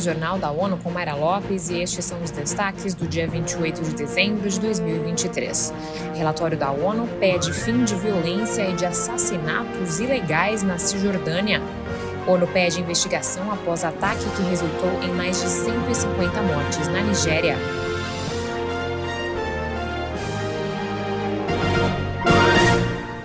Jornal da ONU com Mayra Lopes e estes são os destaques do dia 28 de dezembro de 2023. O relatório da ONU pede fim de violência e de assassinatos ilegais na Cisjordânia. ONU pede investigação após ataque que resultou em mais de 150 mortes na Nigéria.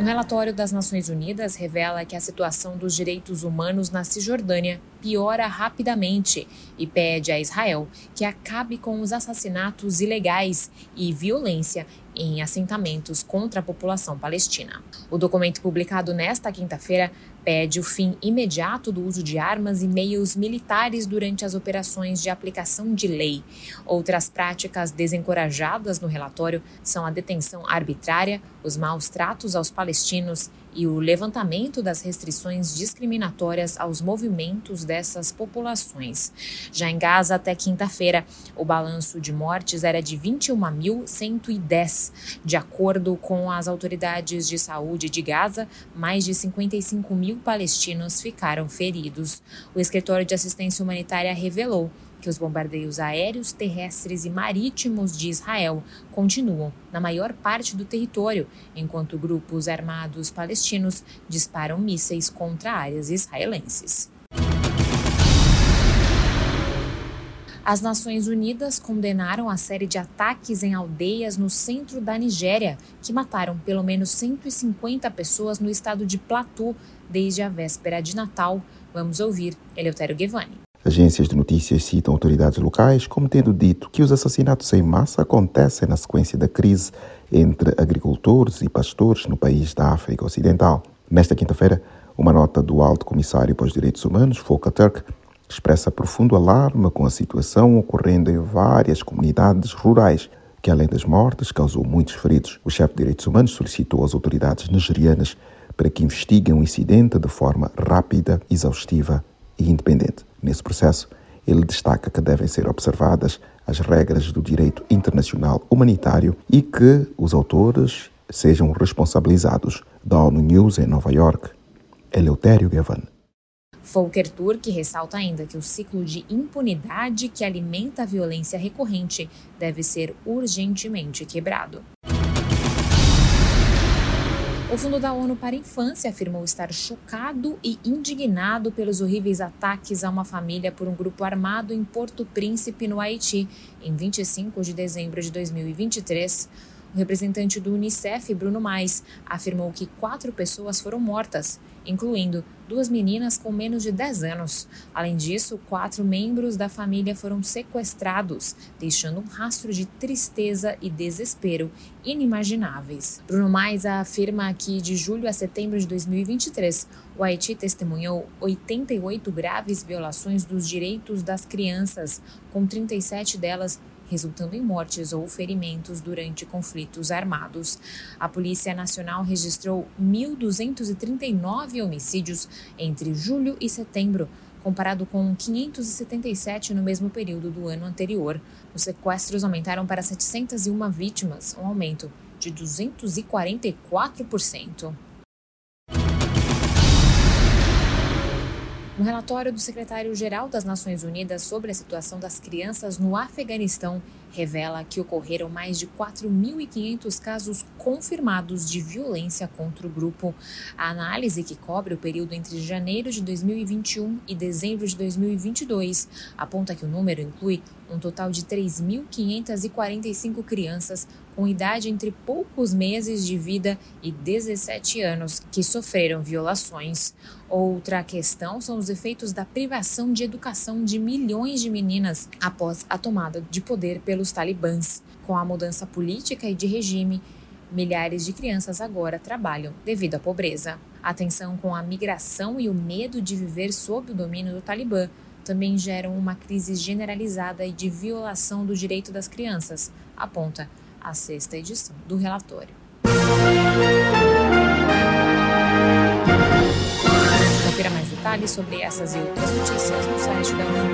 Um relatório das Nações Unidas revela que a situação dos direitos humanos na Cisjordânia piora rapidamente e pede a Israel que acabe com os assassinatos ilegais e violência em assentamentos contra a população palestina. O documento publicado nesta quinta-feira pede o fim imediato do uso de armas e meios militares durante as operações de aplicação de lei. Outras práticas desencorajadas no relatório são a detenção arbitrária, os maus tratos aos palestinos e o levantamento das restrições discriminatórias aos movimentos dessas populações. Já em Gaza, até quinta-feira, o balanço de mortes era de 21.110. De acordo com as autoridades de saúde de Gaza, mais de 55 mil palestinos ficaram feridos. O escritório de assistência humanitária revelou que os bombardeios aéreos, terrestres e marítimos de Israel continuam na maior parte do território, enquanto grupos armados palestinos disparam mísseis contra áreas israelenses. As Nações Unidas condenaram a série de ataques em aldeias no centro da Nigéria, que mataram pelo menos 150 pessoas no estado de Plateau desde a véspera de Natal. Vamos ouvir Eleutério Guevani. Agências de notícias citam autoridades locais como tendo dito que os assassinatos em massa acontecem na sequência da crise entre agricultores e pastores no país da África Ocidental. Nesta quinta-feira, uma nota do Alto Comissário para os Direitos Humanos, Volker Turk, expressa profundo alarme com a situação ocorrendo em várias comunidades rurais, que além das mortes causou muitos feridos. O chefe de Direitos Humanos solicitou às autoridades nigerianas para que investiguem o incidente de forma rápida, exaustiva e independente. Nesse processo, ele destaca que devem ser observadas as regras do direito internacional humanitário e que os autores sejam responsabilizados. Da ONU News em Nova York, Eleutério Gavan. Volker Turk ressalta ainda que o ciclo de impunidade que alimenta a violência recorrente deve ser urgentemente quebrado. O Fundo da ONU para a Infância afirmou estar chocado e indignado pelos horríveis ataques a uma família por um grupo armado em Porto Príncipe, no Haiti, em 25 de dezembro de 2023. O representante do Unicef, Bruno Mais, afirmou que quatro pessoas foram mortas, incluindo duas meninas com menos de 10 anos. Além disso, quatro membros da família foram sequestrados, deixando um rastro de tristeza e desespero inimagináveis. Bruno Mais afirma que de julho a setembro de 2023, o Haiti testemunhou 88 graves violações dos direitos das crianças, com 37 delas resultando em mortes ou ferimentos durante conflitos armados. A Polícia Nacional registrou 1.239 homicídios entre julho e setembro, comparado com 577 no mesmo período do ano anterior. Os sequestros aumentaram para 701 vítimas, um aumento de 244%. Um relatório do secretário-geral das Nações Unidas sobre a situação das crianças no Afeganistão revela que ocorreram mais de 4.500 casos confirmados de violência contra o grupo. A análise, que cobre o período entre janeiro de 2021 e dezembro de 2022, aponta que o número inclui um total de 3.545 crianças com idade entre poucos meses de vida e 17 anos que sofreram violações. Outra questão são os efeitos da privação de educação de milhões de meninas após a tomada de poder pelos talibãs. Com a mudança política e de regime, milhares de crianças agora trabalham devido à pobreza. A tensão com a migração e o medo de viver sob o domínio do Talibã também geram uma crise generalizada e de violação do direito das crianças, aponta a sexta edição do relatório. Confira mais detalhes sobre essas e outras notícias no site da União